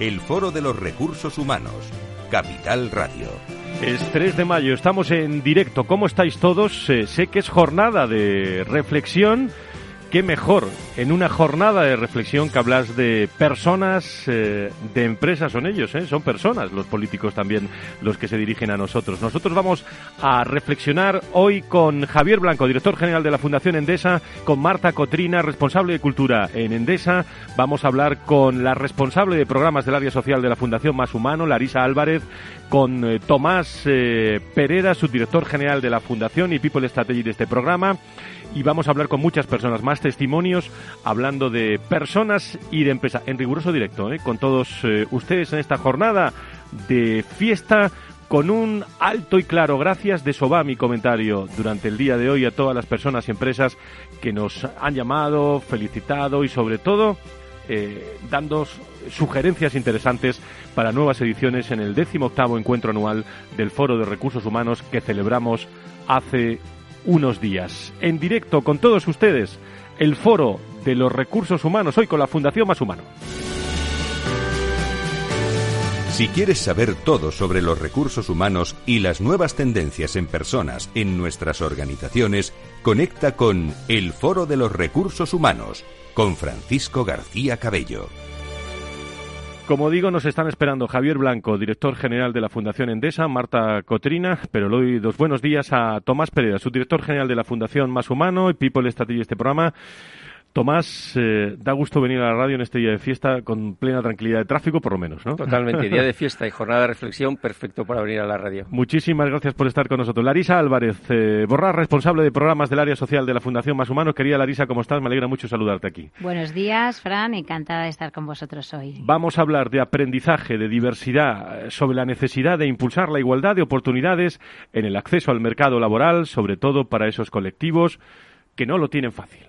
el Foro de los Recursos Humanos, Capital Radio. Es 3 de mayo, estamos en directo. ¿Cómo estáis todos? Eh, sé que es jornada de reflexión qué mejor en una jornada de reflexión que hablas de personas, eh, de empresas, son ellos, ¿eh? son personas, los políticos también los que se dirigen a nosotros. Nosotros vamos a reflexionar hoy con Javier Blanco, director general de la Fundación Endesa, con Marta Cotrina, responsable de cultura en Endesa. Vamos a hablar con la responsable de programas del área social de la Fundación Más Humano, Larisa Álvarez, con eh, Tomás Pereda, subdirector general de la Fundación y People Strategy de este programa y vamos a hablar con muchas personas, más testimonios, hablando de personas y de empresas, en riguroso directo, ¿eh? con todos eh, ustedes en esta jornada de fiesta con un alto y claro gracias de Soba mi comentario durante el día de hoy a todas las personas y empresas que nos han llamado, felicitado y sobre todo eh, dando sugerencias interesantes para nuevas ediciones en el 18 encuentro anual del Foro de Recursos Humanos que celebramos hace unos días. En directo con todos ustedes, el foro de los recursos humanos, hoy con la Fundación Más Humano. Si quieres saber todo sobre los recursos humanos y las nuevas tendencias en personas en nuestras organizaciones, conecta con El Foro de los Recursos Humanos con Francisco García Cabello. Como digo, nos están esperando Javier Blanco, director general de la Fundación Endesa, Marta Cotrina, pero le doy dos buenos días a Tomás Pereira, subdirector general de la Fundación Más Humano y People Strategy este programa. Tomás, eh, da gusto venir a la radio en este día de fiesta con plena tranquilidad de tráfico, por lo menos, ¿no? Totalmente, día de fiesta y jornada de reflexión, perfecto para venir a la radio. Muchísimas gracias por estar con nosotros. Larisa Álvarez, eh, Borrar, responsable de programas del área social de la Fundación Más Humanos. Querida Larisa, ¿cómo estás? Me alegra mucho saludarte aquí. Buenos días, Fran, encantada de estar con vosotros hoy. Vamos a hablar de aprendizaje, de diversidad, sobre la necesidad de impulsar la igualdad de oportunidades en el acceso al mercado laboral, sobre todo para esos colectivos que no lo tienen fácil.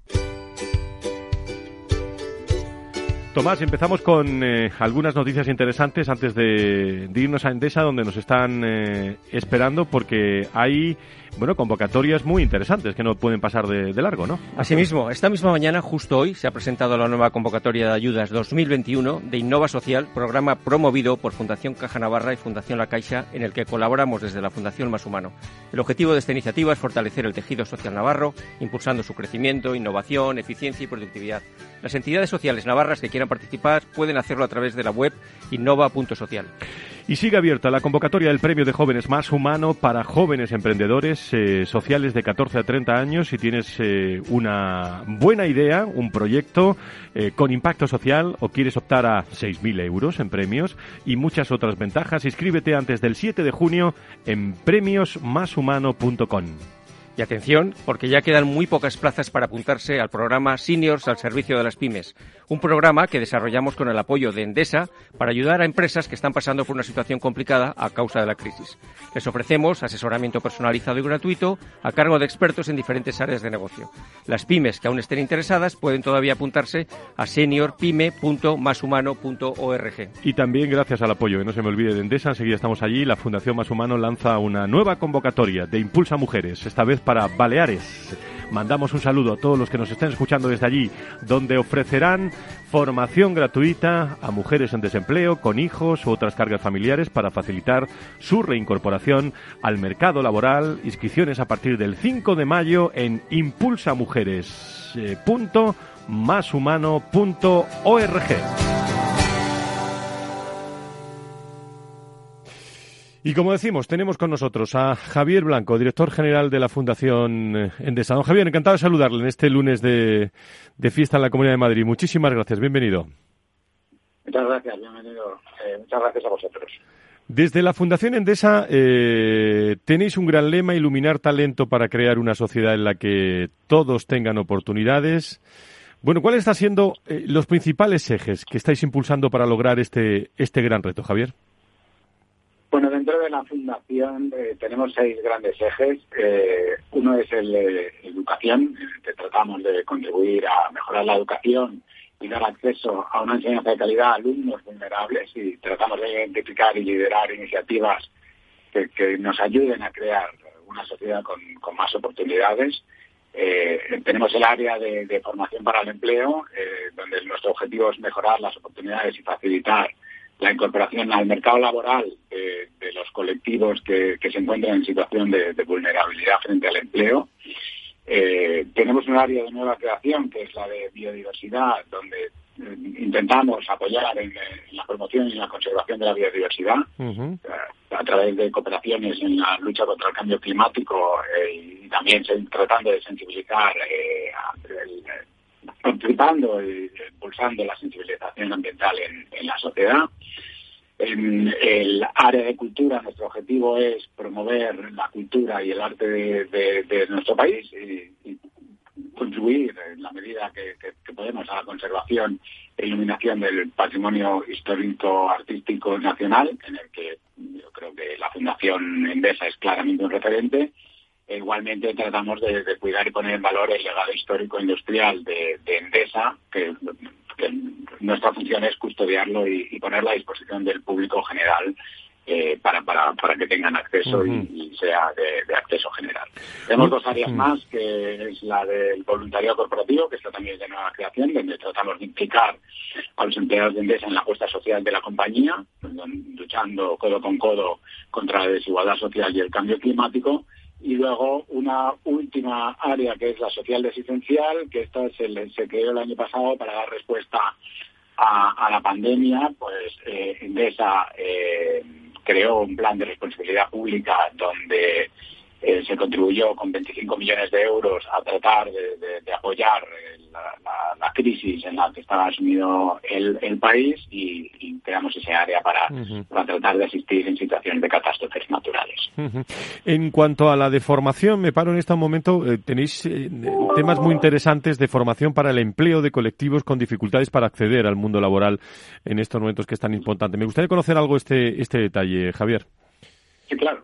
Tomás, empezamos con eh, algunas noticias interesantes antes de, irnos a Endesa, donde nos están eh, esperando, porque hay bueno, convocatorias muy interesantes que no pueden pasar de, largo, ¿no? Asimismo, esta misma mañana, justo hoy, se ha presentado la nueva convocatoria de ayudas 2021 de Innova Social, programa promovido por Fundación Caja Navarra y Fundación La Caixa, en el que colaboramos desde la Fundación Más Humano. El objetivo de esta iniciativa es fortalecer el tejido social navarro, impulsando su crecimiento, innovación, eficiencia y productividad. Las entidades sociales navarras que quieran participar pueden hacerlo a través de la web innova.social. Y sigue abierta la convocatoria del Premio de Jóvenes Más Humano para jóvenes emprendedores eh, sociales de 14 a 30 años. Si tienes eh, una buena idea, un proyecto eh, con impacto social o quieres optar a 6.000 euros en premios y muchas otras ventajas, inscríbete antes del 7 de junio en premiosmashumano.com. Y atención, porque ya quedan muy pocas plazas para apuntarse al programa Seniors al Servicio de las Pymes, un programa que desarrollamos con el apoyo de Endesa para ayudar a empresas que están pasando por una situación complicada a causa de la crisis. Les ofrecemos asesoramiento personalizado y gratuito a cargo de expertos en diferentes áreas de negocio. Las pymes que aún estén interesadas pueden todavía apuntarse a seniorpyme.mashumano.org. Y también gracias al apoyo, que no se me olvide de Endesa, enseguida estamos allí, la Fundación Más Humano lanza una nueva convocatoria de Impulsa Mujeres, esta vez para Baleares. Mandamos un saludo a todos los que nos estén escuchando desde allí, donde ofrecerán formación gratuita a mujeres en desempleo, con hijos u otras cargas familiares para facilitar su reincorporación al mercado laboral. Inscripciones a partir del 5 de mayo en impulsamujeres.mashumano.org. Y como decimos, tenemos con nosotros a Javier Blanco, director general de la Fundación eh, Endesa. Don Javier, encantado de saludarle en este lunes de, fiesta en la Comunidad de Madrid. Muchísimas gracias, bienvenido. Muchas gracias, bienvenido. Eh, muchas gracias a vosotros. Desde la Fundación Endesa eh, tenéis un gran lema, iluminar talento para crear una sociedad en la que todos tengan oportunidades. Bueno, ¿cuáles están siendo los principales ejes que estáis impulsando para lograr este, este gran reto, Javier? Bueno, dentro de la fundación eh, tenemos seis grandes ejes. Eh, uno es el de educación, que tratamos de contribuir a mejorar la educación y dar acceso a una enseñanza de calidad a alumnos vulnerables y tratamos de identificar y liderar iniciativas que, nos ayuden a crear una sociedad con, más oportunidades. Eh, tenemos el área de, formación para el empleo, donde nuestro objetivo es mejorar las oportunidades y facilitar la incorporación al mercado laboral de, los colectivos que, se encuentran en situación de, vulnerabilidad frente al empleo. Eh, tenemos un área de nueva creación que es la de biodiversidad, donde eh, intentamos apoyar en, la promoción y la conservación de la biodiversidad eh, a través de cooperaciones en la lucha contra el cambio climático y también tratando de sensibilizar participando y impulsando la sensibilización ambiental en, la sociedad. En el área de cultura, nuestro objetivo es promover la cultura y el arte de, nuestro país y, contribuir en la medida que, podemos a la conservación e iluminación del patrimonio histórico artístico nacional, en el que yo creo que la Fundación Endesa es claramente un referente igualmente tratamos de, cuidar y poner en valor el legado histórico industrial de, Endesa, que, nuestra función es custodiarlo y, ponerlo a disposición del público general eh, para, para, para que tengan acceso y, sea de, acceso general. Tenemos dos áreas más, que es la del voluntariado corporativo, que está también de nueva creación, donde tratamos de implicar a los empleados de Endesa en la apuesta social de la compañía, luchando codo con codo contra la desigualdad social y el cambio climático y luego una última área que es la social desistencial, que esta se, se creó el año pasado para dar respuesta a, la pandemia, pues eh, Endesa eh, creó un plan de responsabilidad pública donde eh, se contribuyó con 25 millones de euros a tratar de, apoyar eh, la, crisis en la que estaba sumido el, país y, creamos ese área para, tratar de asistir en situaciones de catástrofes naturales. En cuanto a la de formación, me paro en este momento, eh, tenéis temas muy interesantes de formación para el empleo de colectivos con dificultades para acceder al mundo laboral en estos momentos que es tan importante. Me gustaría conocer algo este, este detalle, Javier. Sí, claro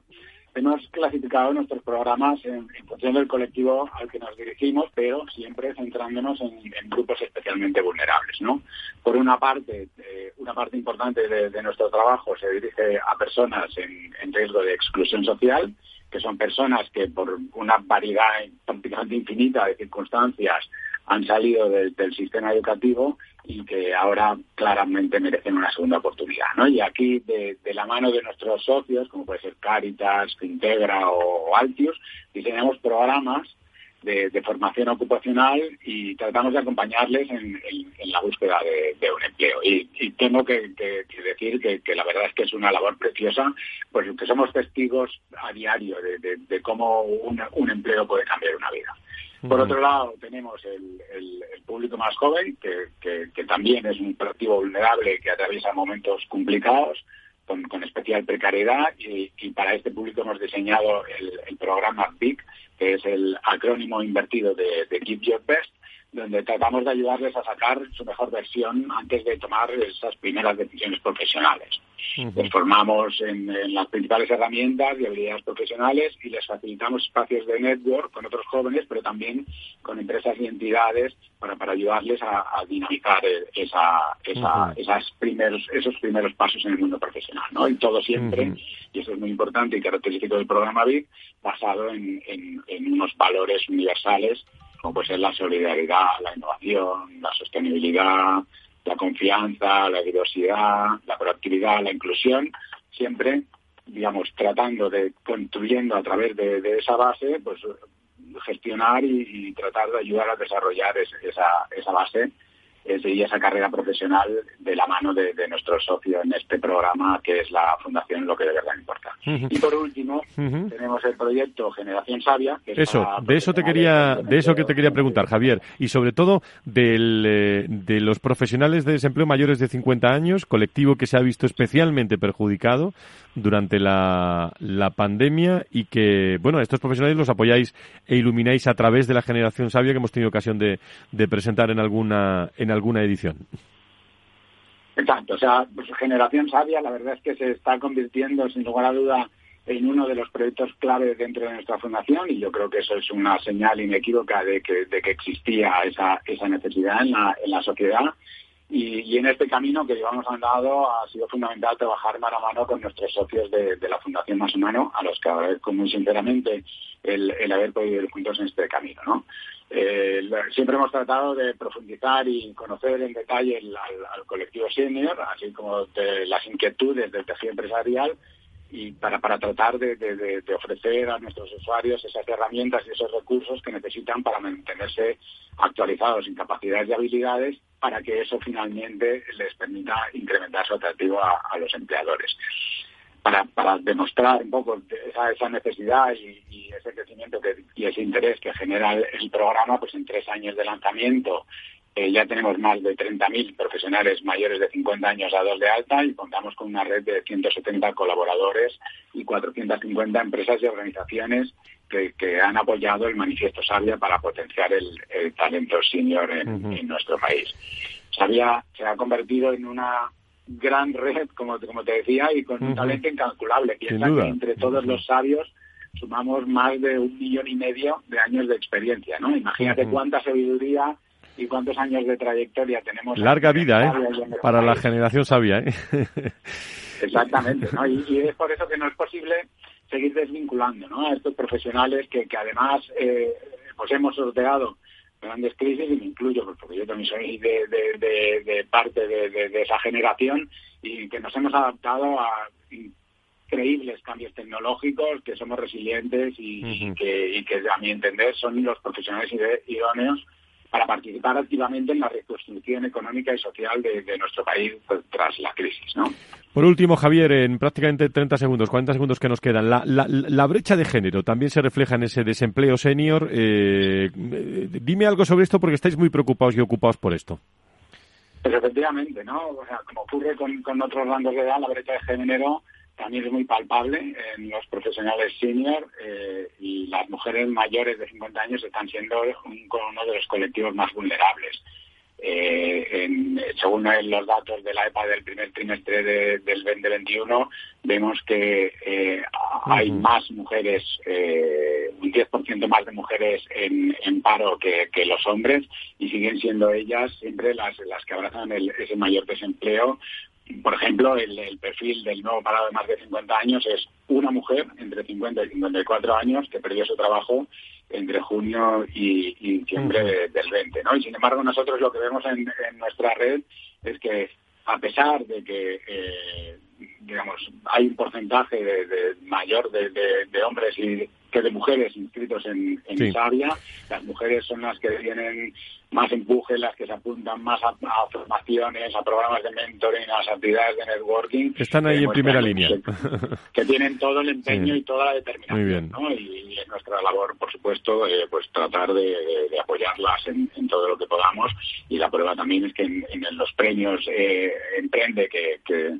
hemos clasificado nuestros programas en, función del colectivo al que nos dirigimos, pero siempre centrándonos en, grupos especialmente vulnerables. ¿no? Por una parte, eh, una parte importante de, nuestro trabajo se dirige a personas en, riesgo de exclusión social, que son personas que por una variedad prácticamente infinita de circunstancias han salido del sistema educativo y que ahora claramente merecen una segunda oportunidad. ¿no? Y aquí, de, la mano de nuestros socios, como puede ser Caritas, Integra o Altius, diseñamos programas de, formación ocupacional y tratamos de acompañarles en, la búsqueda de, un empleo. Y, tengo que, decir que, la verdad es que es una labor preciosa, pues que somos testigos a diario de, cómo un empleo puede cambiar una vida. Por otro lado, tenemos el, público más joven, que, también es un colectivo vulnerable que atraviesa momentos complicados, con, especial precariedad, y, para este público hemos diseñado el, programa BIC, que es el acrónimo invertido de, de Give Your Best, donde tratamos de ayudarles a sacar su mejor versión antes de tomar esas primeras decisiones profesionales. Les formamos en, las principales herramientas y habilidades profesionales y les facilitamos espacios de network con otros jóvenes, pero también con empresas y entidades para, para ayudarles a, dinamizar esa, esas primeros, esos primeros pasos en el mundo profesional. ¿no? Y todo siempre, y eso es muy importante y característico del programa BIC, basado en, en unos valores universales como puede ser la solidaridad, la innovación, la sostenibilidad, la confianza, la diversidad, la proactividad, la inclusión, siempre, digamos, tratando de, construyendo a través de, esa base, pues gestionar y, tratar de ayudar a desarrollar esa, esa base seguir esa carrera profesional de la mano de, nuestro socio en este programa, que es la Fundación Lo que de verdad importa. Y por último, tenemos el proyecto Generación Sabia. Que eso, de eso te quería, de eso que te quería preguntar, Javier, y sobre todo del, eh, de los profesionales de desempleo mayores de 50 años, colectivo que se ha visto especialmente perjudicado durante la, la pandemia y que, bueno, estos profesionales los apoyáis e ilumináis a través de la Generación Sabia que hemos tenido ocasión de, de presentar en alguna, en alguna edición. Exacto, o sea, pues Generación Sabia la verdad es que se está convirtiendo sin lugar a duda en uno de los proyectos clave dentro de nuestra fundación y yo creo que eso es una señal inequívoca de que, de que existía esa, esa necesidad en la, en la sociedad y, en este camino que llevamos andado ha sido fundamental trabajar mano a mano con nuestros socios de, la Fundación Más Humano, a los que agradezco muy sinceramente el, haber podido ir juntos en este camino. ¿no? Eh, siempre hemos tratado de profundizar y conocer en detalle al, colectivo senior, así como de las inquietudes del tejido empresarial y para, para tratar de, de, ofrecer a nuestros usuarios esas herramientas y esos recursos que necesitan para mantenerse actualizados en capacidades y habilidades para que eso finalmente les permita incrementar su atractivo a, los empleadores. Para, para, demostrar un poco esa, esa necesidad y, ese crecimiento que, y ese interés que genera el, programa, pues en tres años de lanzamiento eh, ya tenemos más de 30.000 profesionales mayores de 50 años a dos de alta y contamos con una red de 170 colaboradores y 450 empresas y organizaciones que, han apoyado el manifiesto Sabia para potenciar el, talento senior en, nuestro país. Sabia se ha convertido en una gran red, como, como te decía, y con un talento incalculable. Piensa que entre todos los sabios sumamos más de un millón y medio de años de experiencia, ¿no? Imagínate cuánta sabiduría y cuántos años de trayectoria tenemos. Larga vida, ¿eh? Para la generación sabia, ¿eh? Exactamente, ¿no? y, es por eso que no es posible seguir desvinculando ¿no? a estos profesionales que, que además eh, pues hemos sorteado grandes crisis y me incluyo pues, porque yo también soy de, de, parte de, esa generación y que nos hemos adaptado a increíbles cambios tecnológicos, que somos resilientes y, que, y que a mi entender son los profesionales idóneos para participar activamente en la reconstrucción económica y social de, nuestro país pues, tras la crisis. ¿no? Por último, Javier, en prácticamente 30 segundos, 40 segundos que nos quedan, la, la, brecha de género también se refleja en ese desempleo senior. Eh, dime algo sobre esto porque estáis muy preocupados y ocupados por esto. Pues efectivamente, ¿no? O sea, como ocurre con, con otros rangos de edad, la brecha de género también es muy palpable en los profesionales senior eh, y las mujeres mayores de 50 años están siendo uno de los colectivos más vulnerables. Eh, en, según los datos de la EPA del primer trimestre del 2021, vemos que eh, hay más mujeres, un 10% más de mujeres en, paro que, los hombres y siguen siendo ellas siempre las, las que abrazan ese mayor desempleo por ejemplo, el, perfil del nuevo parado de más de 50 años es una mujer entre 50 y 54 años que perdió su trabajo entre junio y, diciembre del 20. ¿no? Y sin embargo, nosotros lo que vemos en, nuestra red es que, a pesar de que eh, digamos hay un porcentaje de, mayor de, hombres y que de mujeres inscritos en, en Sabia, las mujeres son las que tienen más empuje, las que se apuntan más a, formaciones, a programas de mentoring, a las actividades de networking. Están ahí en primera línea. Que, tienen todo el empeño y toda la determinación. ¿no? Y, es nuestra labor, por supuesto, eh, pues tratar de, apoyarlas en, todo lo que podamos. Y la prueba también es que en, los premios eh, Emprende que, que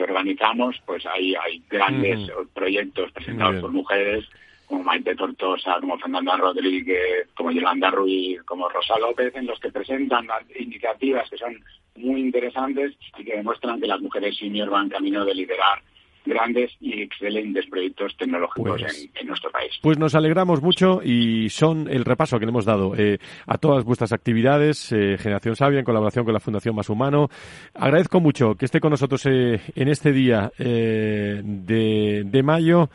organizamos, pues hay, hay grandes proyectos presentados por mujeres como Maite Tortosa, como Fernanda Rodríguez, como Yolanda Ruiz, como Rosa López, en los que presentan iniciativas que son muy interesantes y que demuestran que las mujeres senior van camino de liderar grandes y excelentes proyectos tecnológicos pues en, nuestro país. Pues nos alegramos mucho y son el repaso que le hemos dado eh, a todas vuestras actividades, eh, Generación Sabia, en colaboración con la Fundación Más Humano. Agradezco mucho que esté con nosotros eh, en este día de, de mayo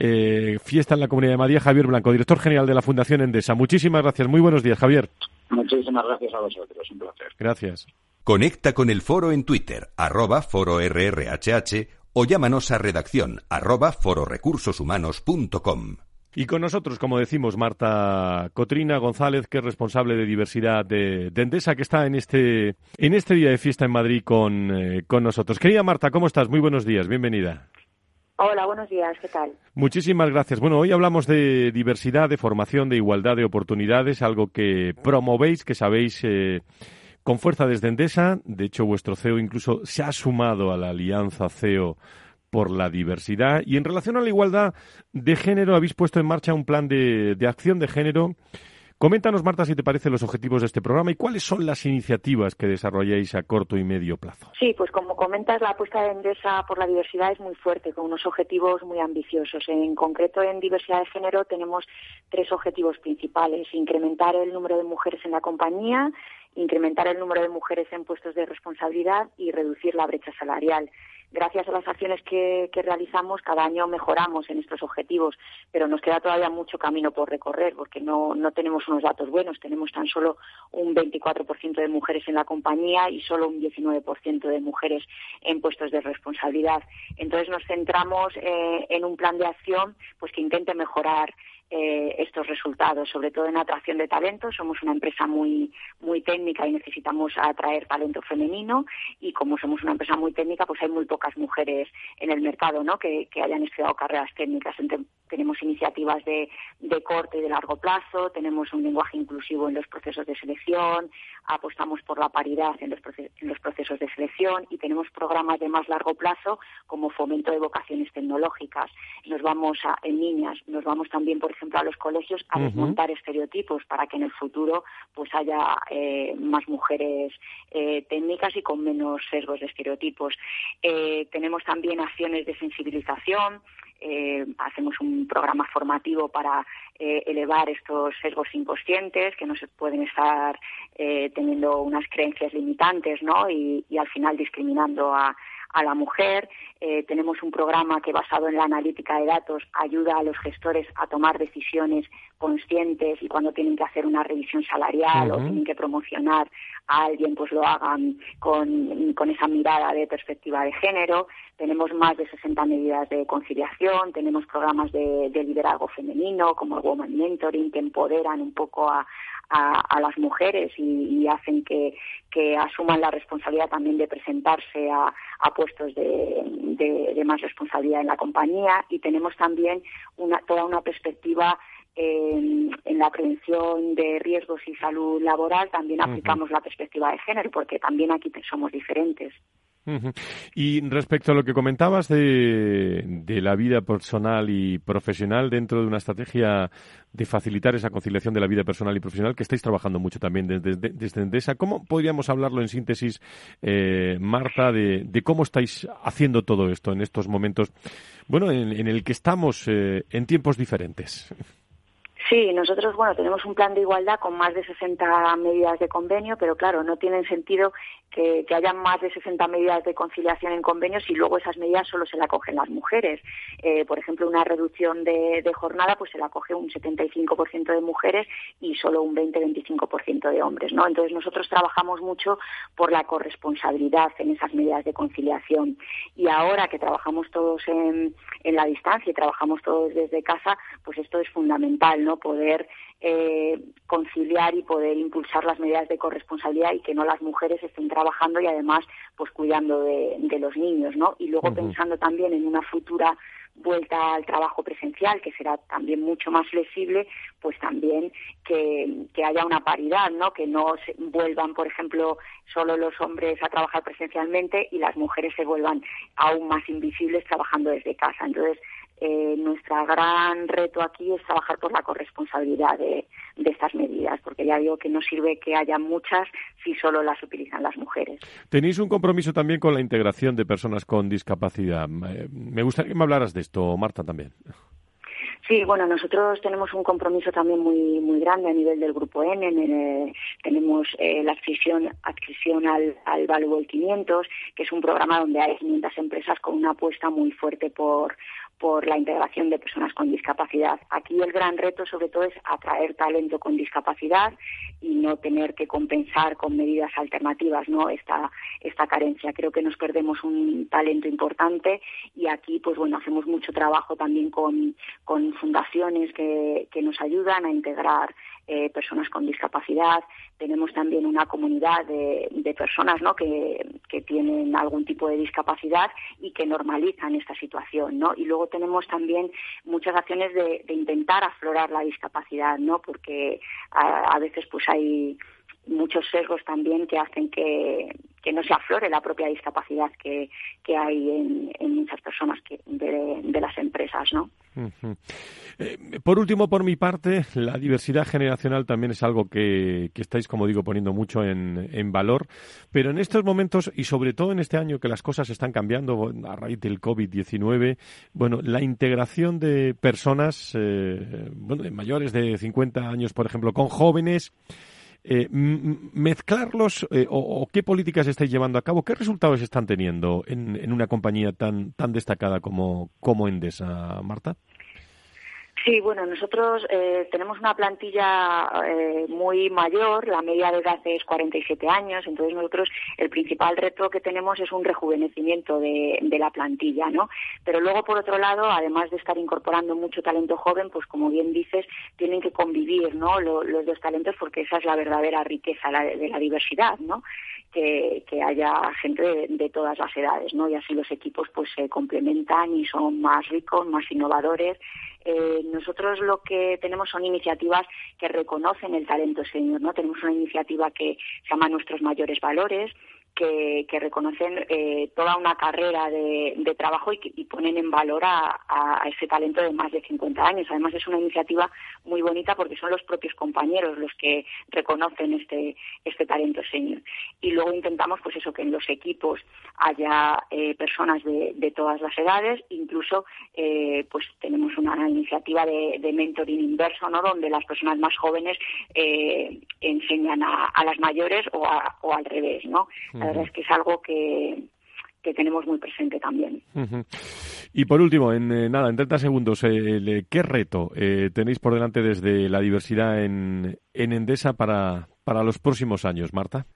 eh, fiesta en la Comunidad de Madrid, Javier Blanco, director general de la Fundación Endesa. Muchísimas gracias. Muy buenos días, Javier. Muchísimas gracias a vosotros. Un placer. Gracias. Conecta con el foro en Twitter, arroba foro RRHH, o llámanos a redacción arroba fororecursoshumanos.com. Y con nosotros, como decimos, Marta Cotrina González, que es responsable de diversidad de, Endesa, que está en este, en este día de fiesta en Madrid con, eh, con nosotros. Querida Marta, ¿cómo estás? Muy buenos días, bienvenida. Hola, buenos días, ¿qué tal? Muchísimas gracias. Bueno, hoy hablamos de diversidad, de formación, de igualdad de oportunidades, algo que promovéis, que sabéis eh, con fuerza desde Endesa. De hecho, vuestro CEO incluso se ha sumado a la alianza CEO por la diversidad. Y en relación a la igualdad de género, habéis puesto en marcha un plan de, de acción de género Coméntanos, Marta, si te parecen los objetivos de este programa y cuáles son las iniciativas que desarrolláis a corto y medio plazo. Sí, pues como comentas, la apuesta de Endesa por la diversidad es muy fuerte, con unos objetivos muy ambiciosos. En concreto, en diversidad de género tenemos tres objetivos principales. Incrementar el número de mujeres en la compañía, incrementar el número de mujeres en puestos de responsabilidad y reducir la brecha salarial gracias a las acciones que, realizamos, cada año mejoramos en estos objetivos, pero nos queda todavía mucho camino por recorrer porque no, no tenemos unos datos buenos. Tenemos tan solo un 24% de mujeres en la compañía y solo un 19% de mujeres en puestos de responsabilidad. Entonces nos centramos eh, en un plan de acción pues que intente mejorar eh, estos resultados, sobre todo en atracción de talento. Somos una empresa muy, muy técnica y necesitamos atraer talento femenino y como somos una empresa muy técnica, pues hay muy pocas mujeres en el mercado ¿no? que, hayan estudiado carreras técnicas. tenemos iniciativas de, de corto y de largo plazo, tenemos un lenguaje inclusivo en los procesos de selección, apostamos por la paridad en los, en los procesos de selección y tenemos programas de más largo plazo como fomento de vocaciones tecnológicas. Nos vamos a, en niñas, nos vamos también, por ejemplo, a los colegios a desmontar estereotipos para que en el futuro pues haya eh, más mujeres eh, técnicas y con menos sesgos de estereotipos. Eh, tenemos también acciones de sensibilización. hacemos un programa formativo para elevar estos sesgos inconscientes que no se pueden estar teniendo unas creencias limitantes ¿no? y al final discriminando a, a la mujer. Eh, tenemos un programa que basado en la analítica de datos ayuda a los gestores a tomar decisiones conscientes y cuando tienen que hacer una revisión salarial o tienen que promocionar a alguien, pues lo hagan con, con esa mirada de perspectiva de género. Tenemos más de 60 medidas de conciliación, tenemos programas de, liderazgo femenino como el Woman Mentoring que empoderan un poco a, a, las mujeres y, hacen que, que, asuman la responsabilidad también de presentarse a, a puestos de, de, más responsabilidad en la compañía y tenemos también una, toda una perspectiva en, en, la prevención de riesgos y salud laboral también aplicamos la perspectiva de género, porque también aquí somos diferentes. Y respecto a lo que comentabas de, de, la vida personal y profesional dentro de una estrategia de facilitar esa conciliación de la vida personal y profesional que estáis trabajando mucho también desde, desde Endesa, ¿cómo podríamos hablarlo en síntesis, eh, Marta, de, de, cómo estáis haciendo todo esto en estos momentos, bueno, en, el que estamos eh, en tiempos diferentes? Sí, nosotros, bueno, tenemos un plan de igualdad con más de 60 medidas de convenio, pero claro, no tienen sentido que, que haya más de 60 medidas de conciliación en convenios y luego esas medidas solo se la cogen las mujeres. Eh, por ejemplo, una reducción de, jornada, pues se la coge un 75% de mujeres y solo un 20-25% de hombres, ¿no? Entonces nosotros trabajamos mucho por la corresponsabilidad en esas medidas de conciliación. Y ahora que trabajamos todos en, en la distancia y trabajamos todos desde casa, pues esto es fundamental, ¿no? Poder eh, conciliar y poder impulsar las medidas de corresponsabilidad y que no las mujeres estén trabajando y además pues cuidando de, los niños, ¿no? Y luego pensando también en una futura vuelta al trabajo presencial, que será también mucho más flexible, pues también que, que haya una paridad, ¿no? Que no se vuelvan, por ejemplo, solo los hombres a trabajar presencialmente y las mujeres se vuelvan aún más invisibles trabajando desde casa. Entonces, eh, nuestro gran reto aquí es trabajar por la corresponsabilidad de, estas medidas, porque ya digo que no sirve que haya muchas si solo las utilizan las mujeres. Tenéis un compromiso también con la integración de personas con discapacidad. Me gustaría que me hablaras de esto, Marta, también. Sí, bueno, nosotros tenemos un compromiso también muy muy grande a nivel del grupo N. tenemos eh, la adscripción, adscripción al, al Valuable 500, que es un programa donde hay 500 empresas con una apuesta muy fuerte por por la integración de personas con discapacidad. Aquí el gran reto sobre todo es atraer talento con discapacidad y no tener que compensar con medidas alternativas no esta esta carencia creo que nos perdemos un talento importante y aquí pues bueno hacemos mucho trabajo también con, con fundaciones que, que nos ayudan a integrar eh, personas con discapacidad. Tenemos también una comunidad de, personas ¿no? que, que, tienen algún tipo de discapacidad y que normalizan esta situación. ¿no? Y luego tenemos también muchas acciones de, intentar aflorar la discapacidad, ¿no? porque a, veces pues hay muchos sesgos también que hacen que, que no se aflore la propia discapacidad que, que hay en, en, muchas personas de, de, las empresas, ¿no? Eh, por último, por mi parte, la diversidad generacional también es algo que, que estáis, como digo, poniendo mucho en, en, valor, pero en estos momentos y sobre todo en este año que las cosas están cambiando a raíz del COVID-19, bueno, la integración de personas, eh, bueno, de mayores de 50 años, por ejemplo, con jóvenes, eh, mezclarlos eh, o, qué políticas estáis llevando a cabo, qué resultados están teniendo en, en una compañía tan, tan destacada como, como Endesa, Marta. Sí, bueno, nosotros eh, tenemos una plantilla eh, muy mayor, la media de edad es 47 años, entonces nosotros el principal reto que tenemos es un rejuvenecimiento de, la plantilla, ¿no? Pero luego, por otro lado, además de estar incorporando mucho talento joven, pues como bien dices, tienen que convivir, ¿no? Los, dos talentos porque esa es la verdadera riqueza de la diversidad, ¿no? Que, haya gente de, de, todas las edades, ¿no? Y así los equipos pues se complementan y son más ricos, más innovadores eh, nosotros lo que tenemos son iniciativas que reconocen el talento senior, ¿no? Tenemos una iniciativa que se llama Nuestros Mayores Valores, que, que reconocen eh, toda una carrera de, de trabajo y, y, ponen en valor a, a, ese talento de más de 50 años. Además, es una iniciativa muy bonita porque son los propios compañeros los que reconocen este, este talento senior. Y luego intentamos, pues eso, que en los equipos haya eh, personas de, de, todas las edades, incluso eh, pues tenemos una iniciativa de, de, mentoring inverso, ¿no? Donde las personas más jóvenes enseñan a, a, las mayores o, o al revés, ¿no? La verdad es que es algo que, que tenemos muy presente también. Uh -huh. Y por último, en eh, nada, en 30 segundos, eh, ¿qué reto eh, tenéis por delante desde la diversidad en, en Endesa para, para los próximos años, Marta?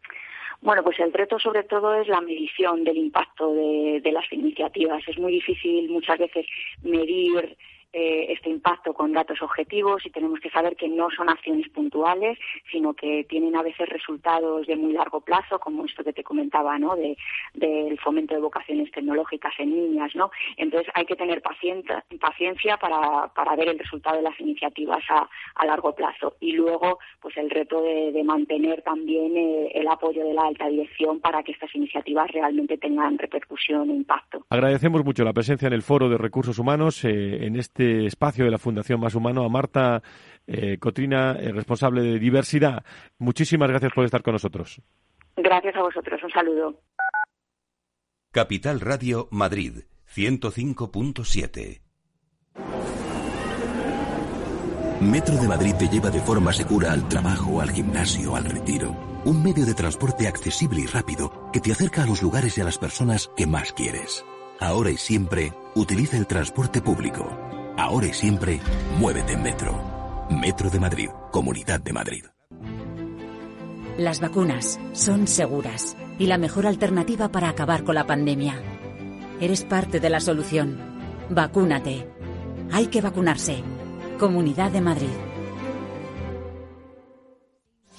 Bueno, pues el reto sobre todo es la medición del impacto de, de las iniciativas. Es muy difícil muchas veces medir eh, este impacto con datos objetivos y tenemos que saber que no son acciones puntuales, sino que tienen a veces resultados de muy largo plazo, como esto que te comentaba, ¿no? De, del fomento de vocaciones tecnológicas en niñas, ¿no? Entonces hay que tener paciencia, paciencia para, para ver el resultado de las iniciativas a, largo plazo y luego, pues el reto de, de mantener también eh, el apoyo de la alta dirección para que estas iniciativas realmente tengan repercusión e impacto. Agradecemos mucho la presencia en el Foro de Recursos Humanos eh, en este este espacio de la Fundación Más Humano a Marta eh, Cotrina, eh, responsable de diversidad. Muchísimas gracias por estar con nosotros. Gracias a vosotros. Un saludo. Capital Radio Madrid 105.7 Metro de Madrid te lleva de forma segura al trabajo, al gimnasio, al retiro. Un medio de transporte accesible y rápido que te acerca a los lugares y a las personas que más quieres. Ahora y siempre, utiliza el transporte público. Ahora y siempre, muévete en Metro. Metro de Madrid, Comunidad de Madrid. Las vacunas son seguras y la mejor alternativa para acabar con la pandemia. Eres parte de la solución. Vacúnate. Hay que vacunarse. Comunidad de Madrid.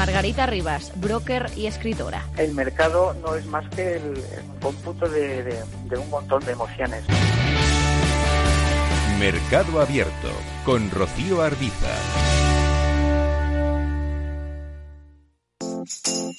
Margarita Rivas, broker y escritora. El mercado no es más que el, cómputo de, de, de, un montón de emociones. Mercado Abierto con Rocío Arbiza.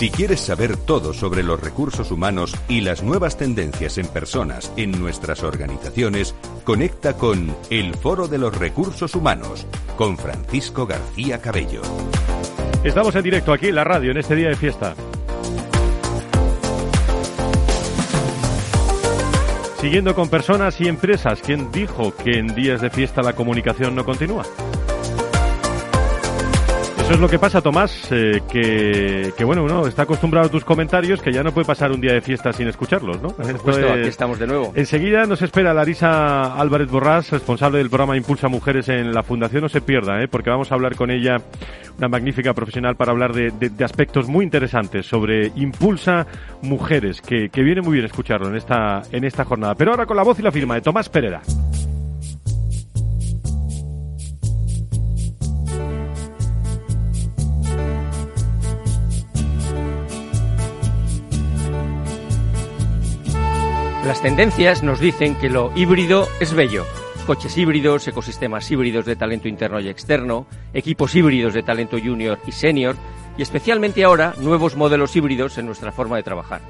Si quieres saber todo sobre los recursos humanos y las nuevas tendencias en personas en nuestras organizaciones, conecta con El Foro de los Recursos Humanos con Francisco García Cabello. Estamos en directo aquí en la radio en este día de fiesta. Siguiendo con personas y empresas, ¿quién dijo que en días de fiesta la comunicación no continúa? Eso es lo que pasa, Tomás, eh, que, bueno, uno está acostumbrado a tus comentarios que ya no puede pasar un día de fiesta sin escucharlos, ¿no? Por aquí estamos de nuevo. Enseguida nos espera Larisa Álvarez Borrás, responsable del programa Impulsa Mujeres en la Fundación. No se pierda, ¿eh? porque vamos a hablar con ella, una magnífica profesional, para hablar de, aspectos muy interesantes sobre Impulsa Mujeres, que, que viene muy bien escucharlo en esta, en esta jornada. Pero ahora con la voz y la firma de Tomás Pereda. Las tendencias nos dicen que lo híbrido es bello. Coches híbridos, ecosistemas híbridos de talento interno y externo, equipos híbridos de talento junior y senior, y especialmente ahora nuevos modelos híbridos en nuestra forma de trabajar.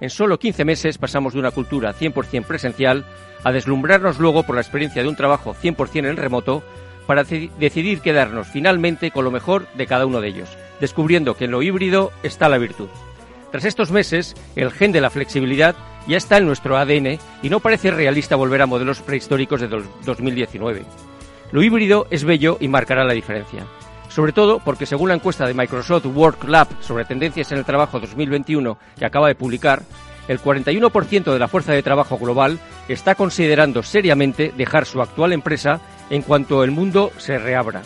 En solo 15 meses pasamos de una cultura 100% presencial a deslumbrarnos luego por la experiencia de un trabajo 100% en remoto para decidir quedarnos finalmente con lo mejor de cada uno de ellos, descubriendo que en lo híbrido está la virtud. Tras estos meses, el gen de la flexibilidad ya está en nuestro ADN y no parece realista volver a modelos prehistóricos de 2019. Lo híbrido es bello y marcará la diferencia. Sobre todo porque según la encuesta de Microsoft Work Lab sobre tendencias en el trabajo 2021 que acaba de publicar, el 41% de la fuerza de trabajo global está considerando seriamente dejar su actual empresa en cuanto el mundo se reabra.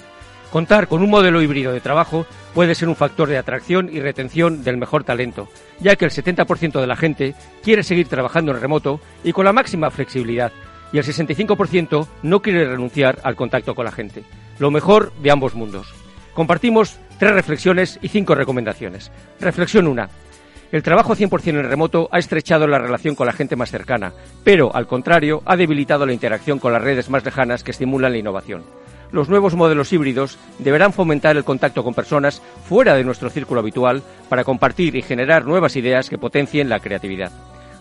Contar con un modelo híbrido de trabajo puede ser un factor de atracción y retención del mejor talento, ya que el 70% de la gente quiere seguir trabajando en remoto y con la máxima flexibilidad, y el 65% no quiere renunciar al contacto con la gente. Lo mejor de ambos mundos. Compartimos tres reflexiones y cinco recomendaciones. Reflexión 1. El trabajo 100% en remoto ha estrechado la relación con la gente más cercana, pero, al contrario, ha debilitado la interacción con las redes más lejanas que estimulan la innovación los nuevos modelos híbridos deberán fomentar el contacto con personas fuera de nuestro círculo habitual para compartir y generar nuevas ideas que potencien la creatividad.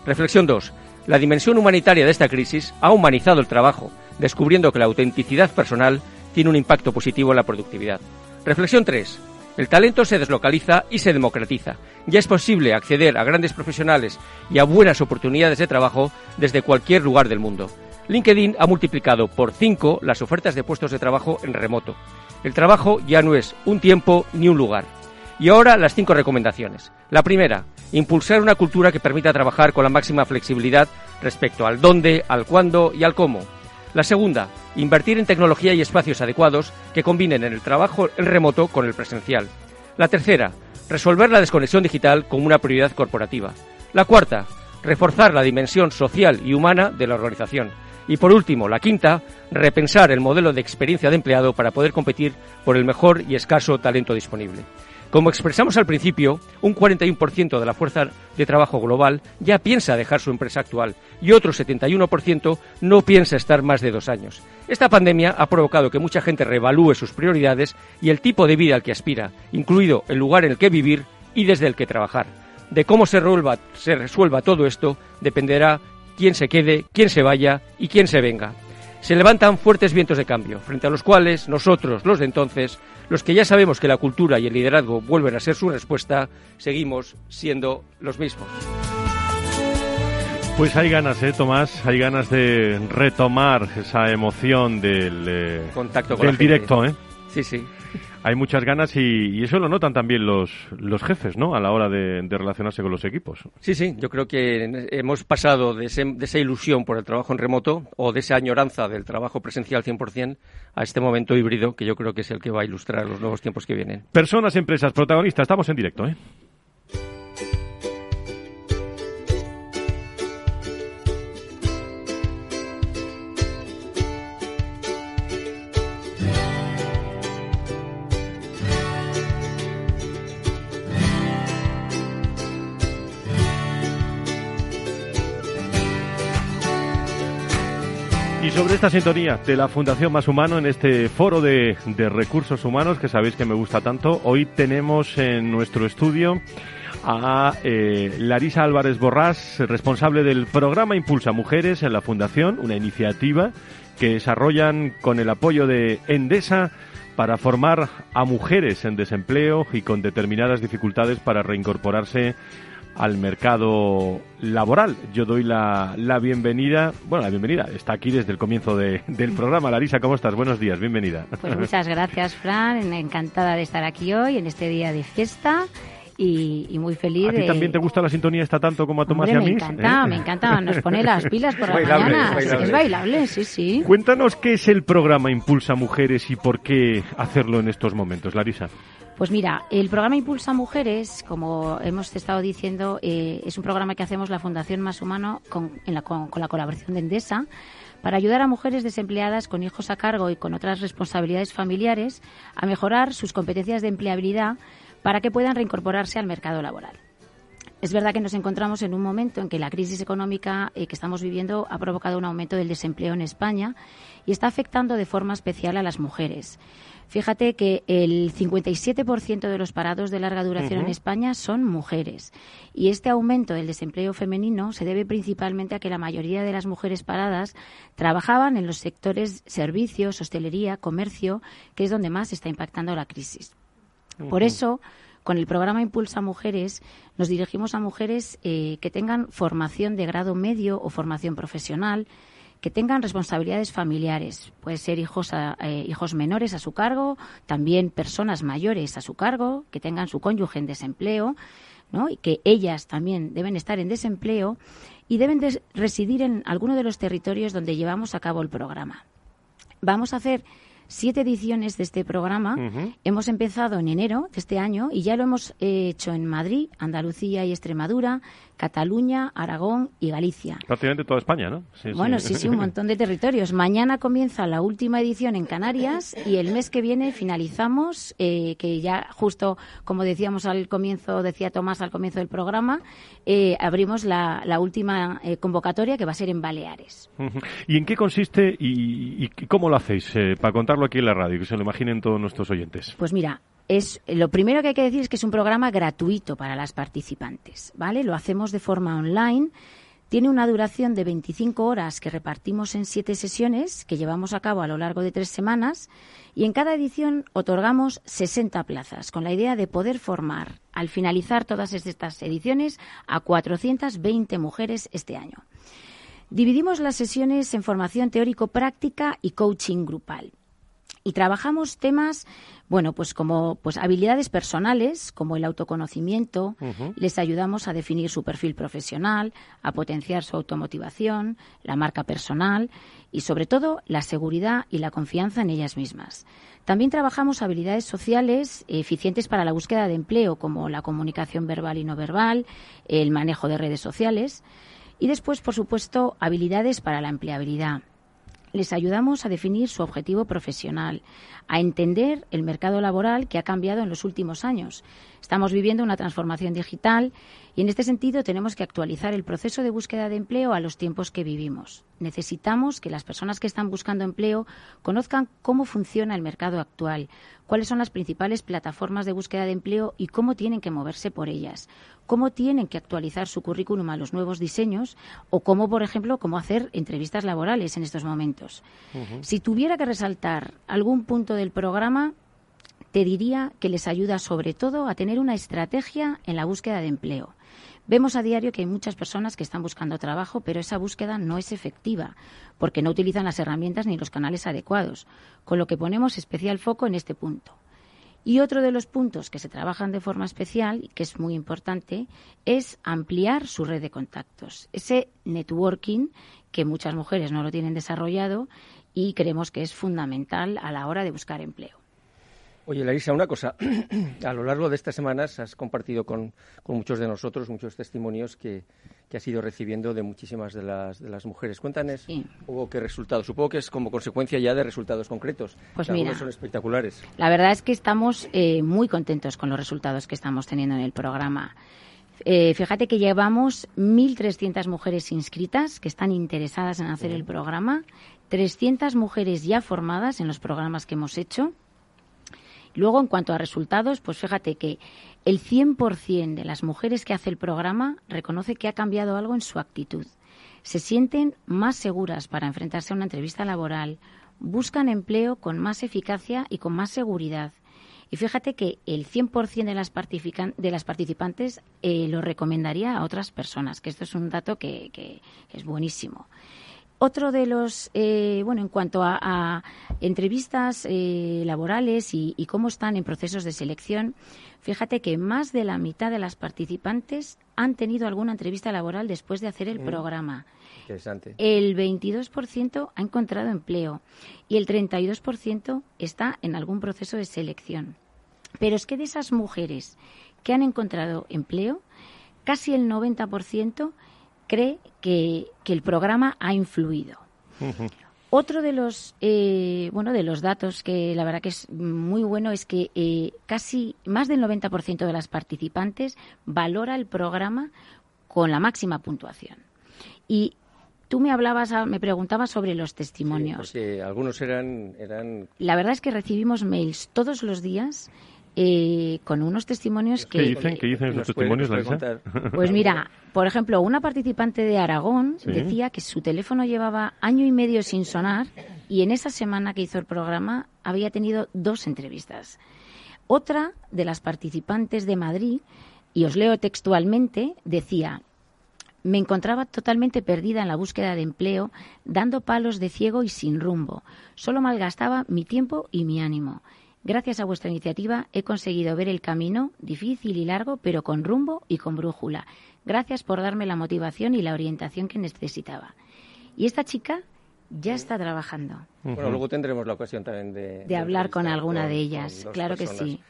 Reflexión 2. La dimensión humanitaria de esta crisis ha humanizado el trabajo, descubriendo que la autenticidad personal tiene un impacto positivo en la productividad. Reflexión 3. El talento se deslocaliza y se democratiza. Ya es posible acceder a grandes profesionales y a buenas oportunidades de trabajo desde cualquier lugar del mundo. LinkedIn ha multiplicado por 5 las ofertas de puestos de trabajo en remoto. El trabajo ya no es un tiempo ni un lugar. Y ahora las cinco recomendaciones. La primera, impulsar una cultura que permita trabajar con la máxima flexibilidad respecto al dónde, al cuándo y al cómo. La segunda, invertir en tecnología y espacios adecuados que combinen en el trabajo el remoto con el presencial. La tercera, resolver la desconexión digital como una prioridad corporativa. La cuarta, reforzar la dimensión social y humana de la organización. Y por último, la quinta, repensar el modelo de experiencia de empleado para poder competir por el mejor y escaso talento disponible. Como expresamos al principio, un 41% de la fuerza de trabajo global ya piensa dejar su empresa actual y otro 71% no piensa estar más de dos años. Esta pandemia ha provocado que mucha gente reevalúe sus prioridades y el tipo de vida al que aspira, incluido el lugar en el que vivir y desde el que trabajar. De cómo se resuelva, se resuelva todo esto dependerá quién se quede, quién se vaya y quién se venga. Se levantan fuertes vientos de cambio, frente a los cuales nosotros, los de entonces, los que ya sabemos que la cultura y el liderazgo vuelven a ser su respuesta, seguimos siendo los mismos. Pues hay ganas, ¿eh, Tomás? Hay ganas de retomar esa emoción del, eh, Contacto con del la gente. directo, ¿eh? Sí, sí. Hay muchas ganas y, y eso lo notan también los, los jefes, ¿no? A la hora de, de relacionarse con los equipos. Sí, sí, yo creo que hemos pasado de, ese- de esa ilusión por el trabajo en remoto o de esa añoranza del trabajo presencial 100% a este momento híbrido que yo creo que es el que va a ilustrar los nuevos tiempos que vienen. Personas, empresas, protagonistas, estamos en directo, ¿eh? Sobre esta sintonía de la Fundación Más Humano en este foro de, de recursos humanos que sabéis que me gusta tanto, hoy tenemos en nuestro estudio a eh, Larisa Álvarez Borrás, responsable del programa Impulsa Mujeres en la Fundación, una iniciativa que desarrollan con el apoyo de Endesa para formar a mujeres en desempleo y con determinadas dificultades para reincorporarse al mercado laboral. Yo doy la, la bienvenida, bueno, la bienvenida, está aquí desde el comienzo de- del programa. Larisa, ¿cómo estás? Buenos días, bienvenida. Pues muchas gracias, Fran. Encantada de estar aquí hoy en este día de fiesta y, y muy feliz ¿A ti de... también te gusta la sintonía esta tanto como a Tomás Hombre, y a me mí? encanta, ¿Eh? me encanta. Nos pone las pilas por la Bailable, mañana. es bailable. Es bailable, sí, sí. Cuéntanos qué es el programa Impulsa Mujeres y por qué hacerlo en estos momentos, Larisa. Pues mira, el programa Impulsa Mujeres, como hemos estado diciendo, eh, es un programa que hacemos la Fundación Más Humano con, en la, con, con la colaboración de Endesa para ayudar a mujeres desempleadas con hijos a cargo y con otras responsabilidades familiares a mejorar sus competencias de empleabilidad para que puedan reincorporarse al mercado laboral. Es verdad que nos encontramos en un momento en que la crisis económica eh, que estamos viviendo ha provocado un aumento del desempleo en España y está afectando de forma especial a las mujeres. Fíjate que el 57% de los parados de larga duración en España son mujeres. Y este aumento del desempleo femenino se debe principalmente a que la mayoría de las mujeres paradas trabajaban en los sectores servicios, hostelería, comercio, que es donde más está impactando la crisis. Por eso, con el programa Impulsa Mujeres, nos dirigimos a mujeres eh, que tengan formación de grado medio o formación profesional, que tengan responsabilidades familiares. Puede ser hijos, a- eh, hijos menores a su cargo, también personas mayores a su cargo, que tengan su cónyuge en desempleo, ¿no? y que ellas también deben estar en desempleo y deben de residir en alguno de los territorios donde llevamos a cabo el programa. Vamos a hacer siete ediciones de este programa. Hemos empezado en enero de este año y ya lo hemos eh, hecho en Madrid, Andalucía y Extremadura, Cataluña, Aragón y Galicia. Prácticamente toda España, ¿no? Sí, Bueno, sí, sí, un montón de territorios. Mañana comienza la última edición en Canarias y el mes que viene finalizamos, eh, que ya justo como decíamos al comienzo, decía Tomás al comienzo del programa, eh, abrimos la, la última eh, convocatoria que va a ser en Baleares. ¿Y en qué consiste y, y- y cómo lo hacéis? para contarlo aquí en la radio, que se lo imaginen todos nuestros oyentes. Pues mira, es lo primero que hay que decir es que es un programa gratuito para las participantes, ¿vale? Lo hacemos de forma online. Tiene una duración de 25 horas que repartimos en siete sesiones que llevamos a cabo a lo largo de tres semanas y en cada edición otorgamos 60 plazas con la idea de poder formar al finalizar todas estas ediciones a 420 mujeres este año. Dividimos las sesiones en formación teórico-práctica y coaching grupal. Y trabajamos temas, bueno, pues como pues habilidades personales, como el autoconocimiento, les ayudamos a definir su perfil profesional, a potenciar su automotivación, la marca personal y sobre todo la seguridad y la confianza en ellas mismas. También trabajamos habilidades sociales eficientes para la búsqueda de empleo, como la comunicación verbal y no verbal, el manejo de redes sociales. Y después, por supuesto, habilidades para la empleabilidad les ayudamos a definir su objetivo profesional, a entender el mercado laboral que ha cambiado en los últimos años. Estamos viviendo una transformación digital y en este sentido tenemos que actualizar el proceso de búsqueda de empleo a los tiempos que vivimos. Necesitamos que las personas que están buscando empleo conozcan cómo funciona el mercado actual, cuáles son las principales plataformas de búsqueda de empleo y cómo tienen que moverse por ellas, cómo tienen que actualizar su currículum a los nuevos diseños o cómo, por ejemplo, cómo hacer entrevistas laborales en estos momentos. Si tuviera que resaltar algún punto del programa, te diría que les ayuda sobre todo a tener una estrategia en la búsqueda de empleo. Vemos a diario que hay muchas personas que están buscando trabajo, pero esa búsqueda no es efectiva, porque no utilizan las herramientas ni los canales adecuados, con lo que ponemos especial foco en este punto. Y otro de los puntos que se trabajan de forma especial y que es muy importante es ampliar su red de contactos, ese networking que muchas mujeres no lo tienen desarrollado y creemos que es fundamental a la hora de buscar empleo. Oye, Larisa, una cosa. a lo largo de estas semanas has compartido con, muchos de nosotros muchos testimonios que, que, has ido recibiendo de muchísimas de las, de las mujeres. Cuéntanos, hubo qué resultados. Supongo que es como consecuencia ya de resultados concretos. Pues mira, son espectaculares. La verdad es que estamos eh, muy contentos con los resultados que estamos teniendo en el programa. Eh, fíjate que llevamos 1.300 mujeres inscritas que están interesadas en hacer el programa, 300 mujeres ya formadas en los programas que hemos hecho Luego, en cuanto a resultados, pues fíjate que el 100% de las mujeres que hace el programa reconoce que ha cambiado algo en su actitud. Se sienten más seguras para enfrentarse a una entrevista laboral, buscan empleo con más eficacia y con más seguridad. Y fíjate que el 100% de las, de las participantes eh, lo recomendaría a otras personas, que esto es un dato que es buenísimo. Otro de los, eh, bueno, en cuanto a, entrevistas eh, laborales y, cómo están en procesos de selección, fíjate que más de la mitad de las participantes han tenido alguna entrevista laboral después de hacer el mm. programa. Interesante. El 22% ha encontrado empleo y el 32% está en algún proceso de selección. Pero es que de esas mujeres que han encontrado empleo, casi el 90% cree que, el programa ha influido. Otro de los, eh, bueno, de los datos que la verdad que es muy bueno es que eh, casi más del 90% de las participantes valora el programa con la máxima puntuación. Y tú me hablabas, me preguntabas sobre los testimonios. porque algunos eran, eran... La verdad es que recibimos mails todos los días eh, con unos testimonios que... ¿Qué dicen? ¿Qué dicen esos testimonios, Pues mira, por ejemplo, una participante de Aragón decía que su teléfono llevaba año y medio sin sonar y en esa semana que hizo el programa había tenido dos entrevistas. Otra de las participantes de Madrid, y os leo textualmente, decía, me encontraba totalmente perdida en la búsqueda de empleo, dando palos de ciego y sin rumbo. Solo malgastaba mi tiempo y mi ánimo. Gracias a vuestra iniciativa he conseguido ver el camino, difícil y largo, pero con rumbo y con brújula. Gracias por darme la motivación y la orientación que necesitaba. Y esta chica ya está trabajando. Bueno, luego tendremos la ocasión también de... De, hablar con alguna de ellas, claro que sí.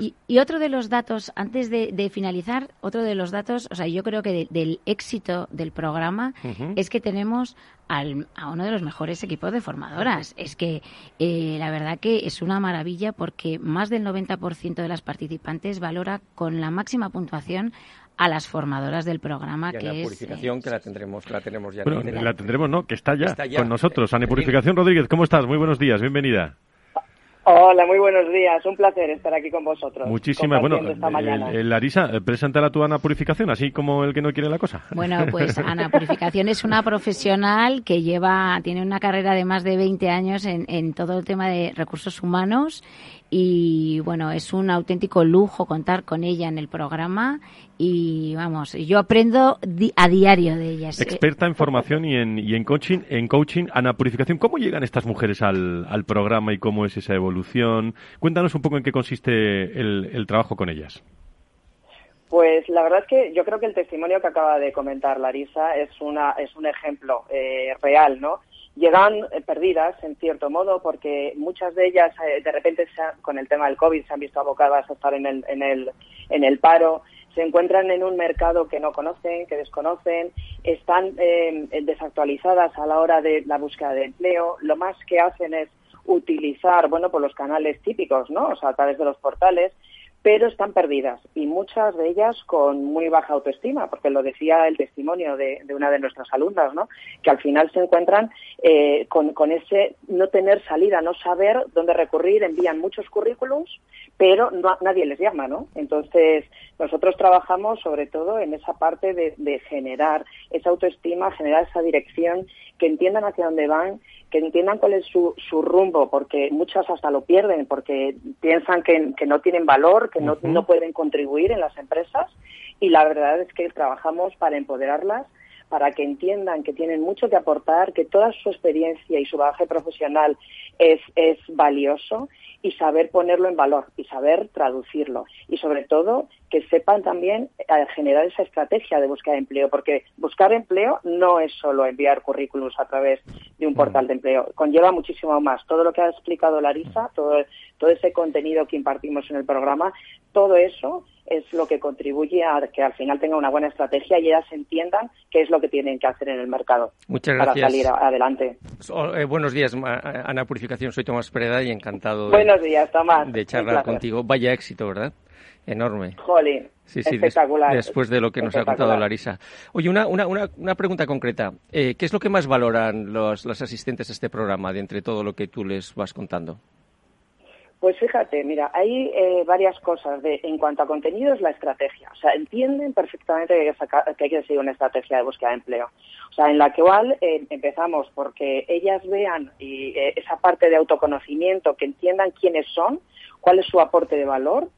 Y, otro de los datos, antes de, finalizar, otro de los datos, o sea, yo creo que del éxito del programa es que tenemos al, a uno de los mejores equipos de formadoras. Es que eh, la verdad que es una maravilla porque más del 90% de las participantes valora con la máxima puntuación a las formadoras del programa que la purificación que la tendremos la tenemos ya bueno, la tendremos no que está ya, con nosotros. Ana Purificación Rodríguez cómo estás muy buenos días bienvenida Hola, muy buenos días. Un placer estar aquí con vosotros. Muchísimas. Bueno, eh, Larisa, eh, preséntala a tu Ana Purificación, así como el que no quiere la cosa. Bueno, pues Ana Purificación es una profesional que lleva, tiene una carrera de más de 20 años en, todo el tema de recursos humanos y bueno, es un auténtico lujo contar con ella en el programa y vamos, yo aprendo a diario de ellas. Experta en formación y en, y en coaching, en coaching, Ana Purificación, ¿cómo llegan estas mujeres al, al programa y cómo es esa evolución? Cuéntanos un poco en qué consiste el, el trabajo con ellas. Pues la verdad es que yo creo que el testimonio que acaba de comentar Larisa es una es un ejemplo eh, real, ¿no? Llegan eh, perdidas en cierto modo porque muchas de ellas eh, de repente con el tema del covid se han visto abocadas a estar en el en el en el paro se encuentran en un mercado que no conocen, que desconocen, están desactualizadas a la hora de la búsqueda de empleo. Lo más que hacen es utilizar, bueno, por los canales típicos, ¿no? O sea, a través de los portales, pero están perdidas y muchas de ellas con muy baja autoestima, porque lo decía el testimonio de, una de nuestras alumnas, ¿no? que al final se encuentran eh, con, ese no tener salida, no saber dónde recurrir, envían muchos currículums, pero nadie les llama. ¿no? Entonces, nosotros trabajamos sobre todo en esa parte de, de generar esa autoestima, generar esa dirección, que entiendan hacia dónde van que entiendan cuál es su, su rumbo, porque muchas hasta lo pierden, porque piensan que, no tienen valor, que no, no pueden contribuir en las empresas y la verdad es que trabajamos para empoderarlas para que entiendan que tienen mucho que aportar, que toda su experiencia y su bagaje profesional es, es valioso y saber ponerlo en valor y saber traducirlo. Y sobre todo que sepan también eh, generar esa estrategia de búsqueda de empleo, porque buscar empleo no es solo enviar currículums a través de un portal de empleo, conlleva muchísimo más. Todo lo que ha explicado Larisa, todo, todo ese contenido que impartimos en el programa, todo eso es lo que contribuye a que al final tenga una buena estrategia y ellas entiendan qué es lo que tienen que hacer en el mercado para salir adelante. Eh, buenos días, Ana Purificación. Soy Tomás Pereda y encantado buenos días, Tomás. de charlar contigo. Vaya éxito, ¿verdad? Enorme. Jolín, sí, sí, espectacular. después de lo que nos ha contado Larisa. Oye, una, una, una, pregunta concreta. Eh, ¿Qué es lo que más valoran los, los asistentes a este programa de entre todo lo que tú les vas contando? Pues fíjate, mira, hay eh, varias cosas. De, en cuanto a contenido es la estrategia. O sea, entienden perfectamente que hay que, seguir una estrategia de búsqueda de empleo. O sea, en la que igual eh, empezamos porque ellas vean y, eh, esa parte de autoconocimiento, que entiendan quiénes son, cuál es su aporte de valor,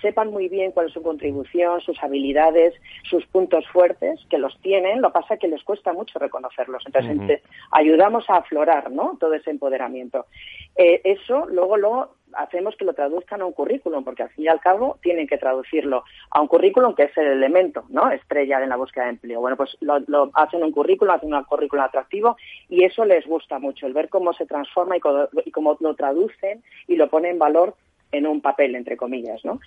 sepan muy bien cuál es su contribución, sus habilidades, sus puntos fuertes, que los tienen, lo pasa que les cuesta mucho reconocerlos. Entonces, ayudamos a aflorar ¿no? todo ese empoderamiento. eso luego, luego hacemos que lo traduzcan a un currículum, porque al fin y al cabo tienen que traducirlo a un currículum que es el elemento, ¿no? Estrella en la búsqueda de empleo. Bueno, pues lo, lo hacen un currículum, hacen un currículum atractivo y eso les gusta mucho, el ver cómo se transforma y cómo, lo traducen y lo ponen en valor en un papel, entre comillas, ¿no?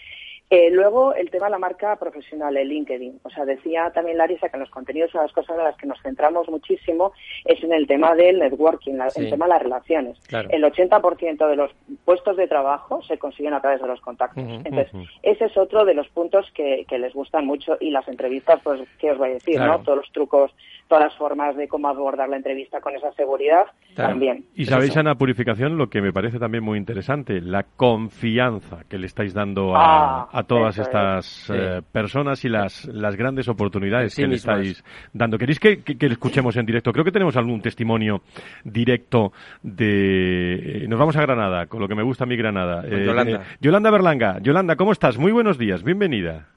Eh, luego, el tema de la marca profesional, el LinkedIn. O sea, decía también Larisa que en los contenidos, una de las cosas en las que nos centramos muchísimo es en el tema del networking, el tema de las relaciones. El 80% de los puestos de trabajo se consiguen a través de los contactos. Entonces, ese es otro de los puntos que, les gustan mucho y las entrevistas, pues, ¿qué os voy a decir? ¿no? Todos los trucos, todas las formas de cómo abordar la entrevista con esa seguridad también. Y sabéis, Ana Purificación, lo que me parece también muy interesante, la confianza que le estáis dando a, ah a todas estas eh, personas y las, las grandes oportunidades que le estáis dando. ¿Queréis que, que, escuchemos en directo? Creo que tenemos algún testimonio directo de... Eh, nos vamos a Granada, con lo que me gusta a mí Granada. Eh, Yolanda. Yolanda Berlanga. Yolanda, ¿cómo estás? Muy buenos días, bienvenida.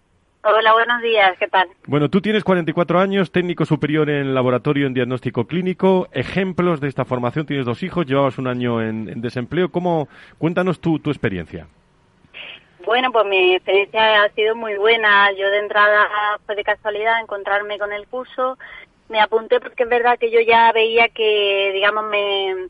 Hola, buenos días, ¿qué tal? Bueno, tú tienes 44 años, técnico superior en laboratorio en diagnóstico clínico, ejemplos de esta formación, tienes dos hijos, llevabas un año en, desempleo. ¿Cómo? Cuéntanos tu, tu experiencia. Bueno, pues mi experiencia ha sido muy buena. Yo de entrada fue de casualidad encontrarme con el curso. Me apunté porque es verdad que yo ya veía que, digamos, me,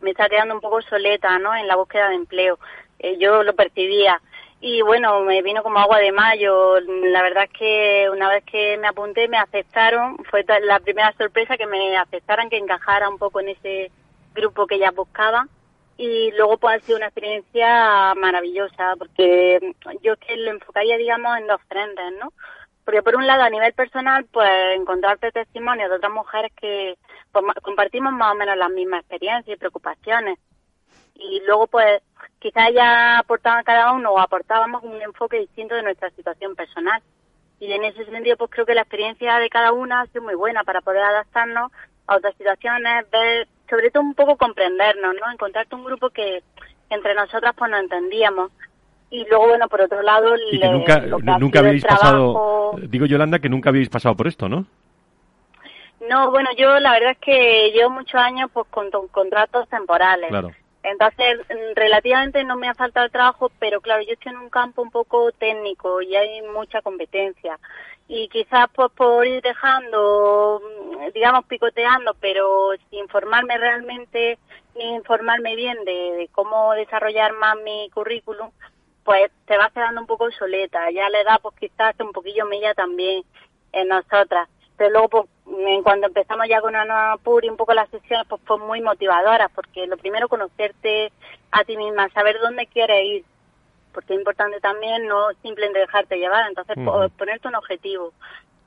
me está quedando un poco soleta, ¿no? En la búsqueda de empleo. Eh, yo lo percibía. Y bueno, me vino como agua de mayo. La verdad es que una vez que me apunté me aceptaron. Fue la primera sorpresa que me aceptaran, que encajara un poco en ese grupo que ya buscaba y luego pues ha sido una experiencia maravillosa porque yo que lo enfocaría digamos en dos frentes, ¿no? Porque por un lado a nivel personal pues encontrarte testimonios de otras mujeres que pues, compartimos más o menos las mismas experiencias y preocupaciones y luego pues quizás ya aportaban cada uno o aportábamos un enfoque distinto de nuestra situación personal y en ese sentido pues creo que la experiencia de cada una ha sido muy buena para poder adaptarnos a otras situaciones, ver sobre todo un poco comprendernos, ¿no? Encontrarte un grupo que, entre nosotras pues nos entendíamos. Y luego, bueno, por otro lado... Y que nunca, nunca habíais pasado, digo Yolanda, que nunca habíais pasado por esto, ¿no? No, bueno, yo la verdad es que llevo muchos años pues con, contratos temporales. Claro. Entonces, relativamente no me ha faltado el trabajo, pero claro, yo estoy en un campo un poco técnico y hay mucha competencia. Y quizás pues por ir dejando, digamos, picoteando, pero sin formarme realmente ni informarme bien de, cómo desarrollar más mi currículum, pues te vas quedando un poco soleta. Ya la edad, pues quizás un poquillo mella también en nosotras. Pero luego, pues, cuando empezamos ya con Ana Puri, un poco las sesiones, pues fue muy motivadoras, porque lo primero, conocerte a ti misma, saber dónde quieres ir, porque es importante también no simplemente dejarte llevar, entonces ponerte un objetivo.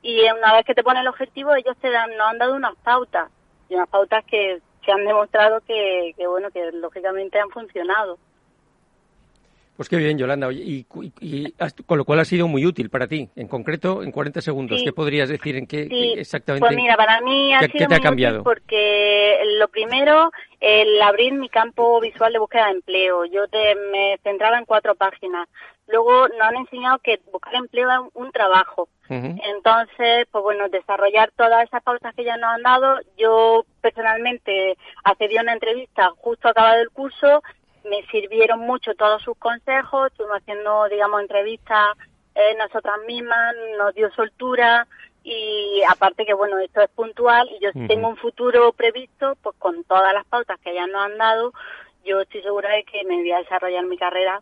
Y una vez que te pones el objetivo, ellos te dan, nos han dado unas pautas, y unas pautas que se han demostrado que, que bueno, que lógicamente han funcionado. Pues qué bien, Yolanda. Y, con lo cual ha sido muy útil para ti. En concreto, en 40 segundos, ¿qué podrías decir en qué exactamente? Pues mira, para mí ha sido te ha cambiado? porque lo primero, el abrir mi campo visual de búsqueda de empleo. Yo me centraba en cuatro páginas. Luego nos han enseñado que buscar empleo es un trabajo. Entonces, pues bueno, desarrollar todas esas pausas que ya nos han dado. Yo personalmente accedí a una entrevista justo acabado el curso me sirvieron mucho todos sus consejos, estuvimos haciendo, digamos, entrevistas eh, nosotras mismas, nos dio soltura y aparte que, bueno, esto es puntual y yo tengo un futuro previsto, pues con todas las pautas que ya nos han dado, yo estoy segura de que me voy a desarrollar mi carrera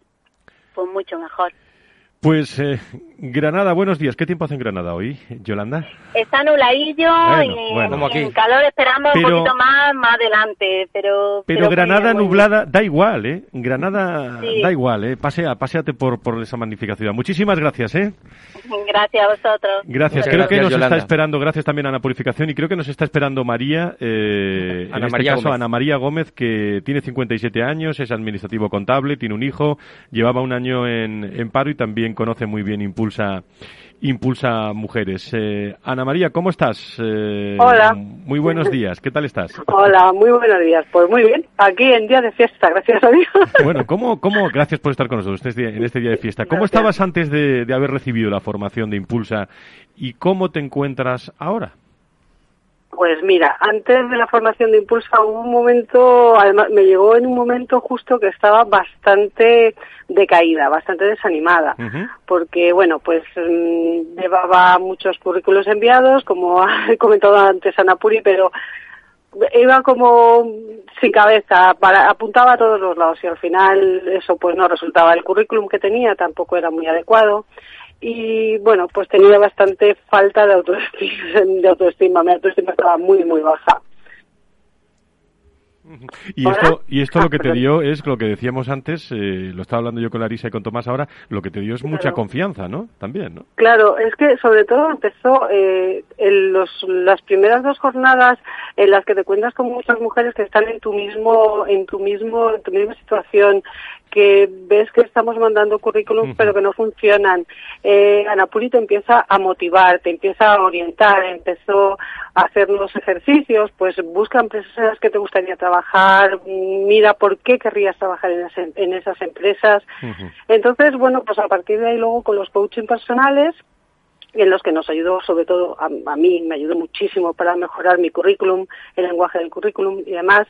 pues mucho mejor. Pues eh, Granada, buenos días. ¿Qué tiempo hace en Granada hoy, Yolanda? Está nubladillo y en calor esperamos un poquito más más adelante, pero... Pero, Granada nublada da igual, ¿eh? Granada da igual, ¿eh? Pasea, paseate por, por esa magnífica ciudad. Muchísimas gracias, ¿eh? Gracias a vosotros. Gracias. creo que nos está esperando, gracias también a la Purificación, y creo que nos está esperando María, eh, en este caso Ana María Gómez, que tiene 57 años, es administrativo contable, tiene un hijo, llevaba un año en, en paro y también conoce muy bien Impulsa Impulsa Mujeres. Eh, Ana María, ¿cómo estás? Eh, Hola. Muy buenos días, ¿qué tal estás? Hola, muy buenos días. Pues muy bien, aquí en día de fiesta, gracias a Dios. Bueno, ¿cómo, cómo gracias por estar con nosotros en este día de fiesta. ¿Cómo estabas antes de, de haber recibido la formación de Impulsa y cómo te encuentras ahora? Pues mira, antes de la formación de Impulsa hubo un momento, además me llegó en un momento justo que estaba bastante decaída, bastante desanimada, porque bueno, pues mm, llevaba muchos currículos enviados, como ha comentado antes Ana Puri, pero iba como sin cabeza, para, apuntaba a todos los lados y al final eso pues no resultaba. El currículum que tenía tampoco era muy adecuado y bueno, pues tenía bastante falta de autoestima, de autoestima. mi autoestima estaba muy, muy baja. Y esto, y esto lo que te dio es lo que decíamos antes, eh, lo estaba hablando yo con Larisa y con Tomás ahora, lo que te dio es mucha confianza, ¿no? También, ¿no? Claro, es que sobre todo empezó eh, en los, las primeras dos jornadas en las que te cuentas con muchas mujeres que están en tu mismo, en tu mismo, en tu misma situación, que ves que estamos mandando currículums pero que no funcionan. Eh, Anapuri te empieza a motivar, te empieza a orientar, empezó a hacer los ejercicios, pues busca empresas en las que te gustaría trabajar, mira por qué querrías trabajar en, esas empresas. Entonces, bueno, pues a partir de ahí luego con los coaching personales, en los que nos ayudó, sobre todo a, a, mí, me ayudó muchísimo para mejorar mi currículum, el lenguaje del currículum y demás.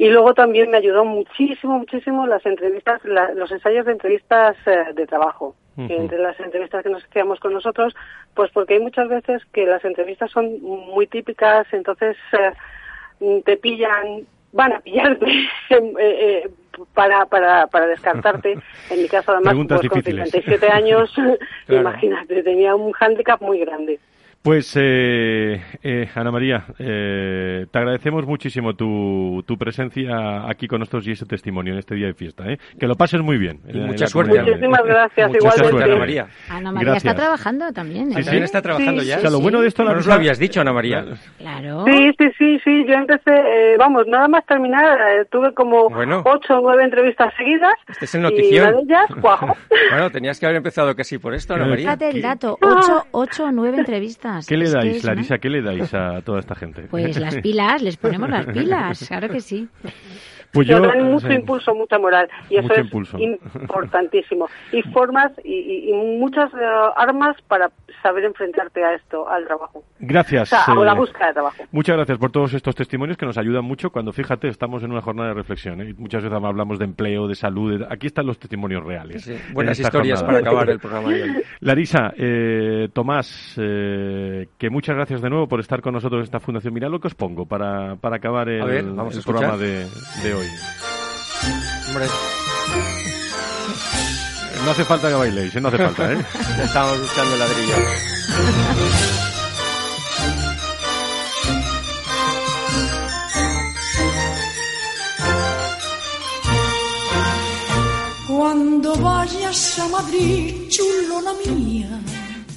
Y luego también me ayudó muchísimo, muchísimo las entrevistas, los ensayos de entrevistas eh, de trabajo. Entre las entrevistas que nos hacíamos con nosotros, pues porque hay muchas veces que las entrevistas son muy típicas, entonces eh, te pillan, van a pillarte eh, para, para, para descartarte. En mi caso, además, pues, con 57 años, imagínate, tenía un hándicap muy grande. Pues, eh, eh, Ana María, eh, te agradecemos muchísimo tu, tu, presencia aquí con nosotros y ese testimonio en este día de fiesta. ¿eh? Que lo pases muy bien. mucha suerte. Muchísimas gracias. Mucha suerte, Ana María. Ana María está trabajando también. Sí, sí, está trabajando ya. O sea, lo bueno de esto no nos lo habías dicho, Ana María. Claro. Sí, sí, sí, sí. Yo empecé, eh, vamos, nada más terminar, eh, tuve como ocho o nueve entrevistas seguidas. Este es el notición. Y una de ellas, cuajo. bueno, tenías que haber empezado casi por esto, Ana María. Fíjate el dato, ocho, ocho o nueve entrevistas. ¿Qué le dais, Larisa? ¿Qué le dais a toda esta gente? Pues las pilas, les ponemos las pilas, claro que sí. Pues yo- dan mucho sí. impulso, mucha moral. Y eso Mucho es impulso. importantísimo. Y formas y, y- y muchas eh, armas para saber enfrentarte a esto, al trabajo. Gracias. O sea, a la eh, búsqueda de trabajo. Muchas gracias por todos estos testimonios que nos ayudan mucho cuando, fíjate, estamos en una jornada de reflexión. ¿eh? Muchas veces hablamos de empleo, de salud. de- Aquí están los testimonios reales. Sí, buenas historias jornada. para acabar el programa de hoy. Larisa, eh, Tomás, eh, que muchas gracias de nuevo por estar con nosotros en esta fundación. Mirad lo que os pongo para, para acabar el, ver, vamos programa de, de hoy. Hombre, No hace falta que bailéis, ¿eh? no hace falta, ¿eh? Estábamos buscando el ladrillo. Cuando vayas a Madrid, chulona mía.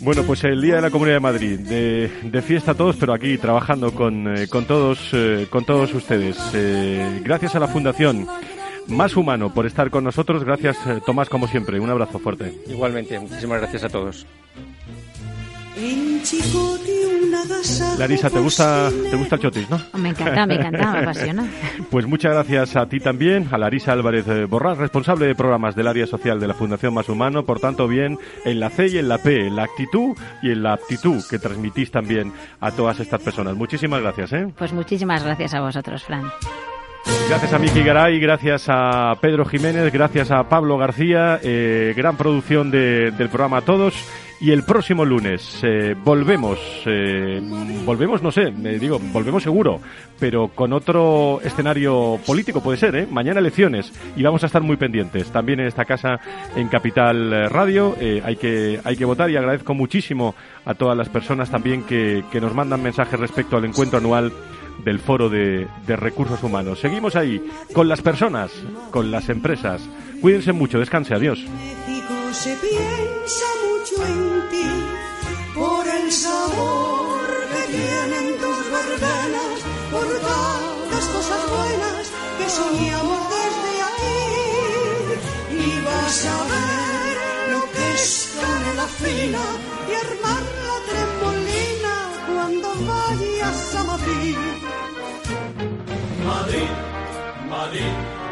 Bueno, pues el Día de la Comunidad de Madrid, de, de fiesta todos, pero aquí trabajando con, eh, con todos, eh, con todos ustedes. Eh, gracias a la Fundación Más Humano por estar con nosotros. Gracias, eh, Tomás, como siempre. Un abrazo fuerte. Igualmente, muchísimas gracias a todos. Larisa, ¿te gusta, te gusta el chotis, no? Me encanta, me encanta, me apasiona. Pues muchas gracias a ti también, a Larisa Álvarez eh, Borrás, responsable de programas del área social de la Fundación Más Humano, por tanto bien en la C y en la P, en la actitud y en la aptitud que transmitís también a todas estas personas. Muchísimas gracias, ¿eh? Pues muchísimas gracias a vosotros, Fran. Gracias a Miki Garay, gracias a Pedro Jiménez, gracias a Pablo García, eh, gran producción de- del programa a todos. Y el próximo lunes eh, volvemos, eh, volvemos, no sé, me digo, volvemos seguro, pero con otro escenario político puede ser, ¿eh? Mañana elecciones y vamos a estar muy pendientes. También en esta casa, en Capital eh, Radio, hay, que, hay que votar y agradezco muchísimo a todas las personas también que, que nos mandan mensajes respecto al encuentro anual del Foro de Recursos Humanos. Seguimos ahí, con las personas, con las empresas. Cuídense mucho, descanse, adiós. En ti por el sabor que tienen tus verbenas, por tantas cosas buenas que soñamos desde aquí. Y vas a ver lo que es canela fina y armar la tremolina cuando vayas a. Madrid, Madrid, Madrid.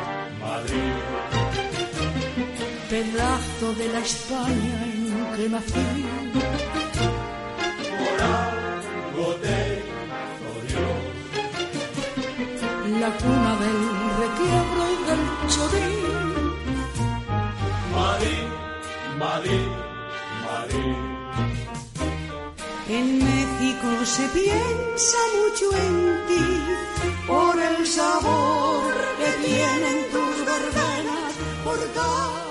Pedazo de la España en que nací. Por algo te. La cuna del requiebro y del chorín. Madrid, Madrid, Madrid. En México se piensa mucho en ti por el sabor que tienen tus verbenas, por tantas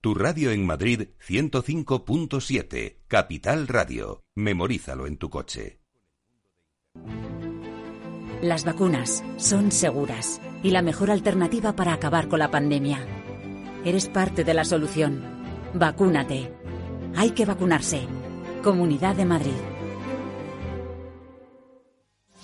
Tu radio en Madrid 105.7, Capital Radio. Memorízalo en tu coche. Las vacunas son seguras y la mejor alternativa para acabar con la pandemia. Eres parte de la solución. Vacúnate. Hay que vacunarse. Comunidad de Madrid.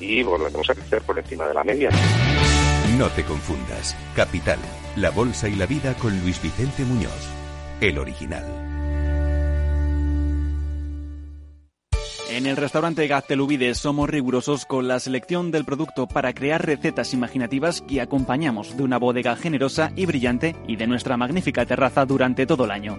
y volveremos a crecer por encima de la media. No te confundas. Capital, la bolsa y la vida con Luis Vicente Muñoz, el original. En el restaurante Gaztelubides somos rigurosos con la selección del producto para crear recetas imaginativas que acompañamos de una bodega generosa y brillante y de nuestra magnífica terraza durante todo el año.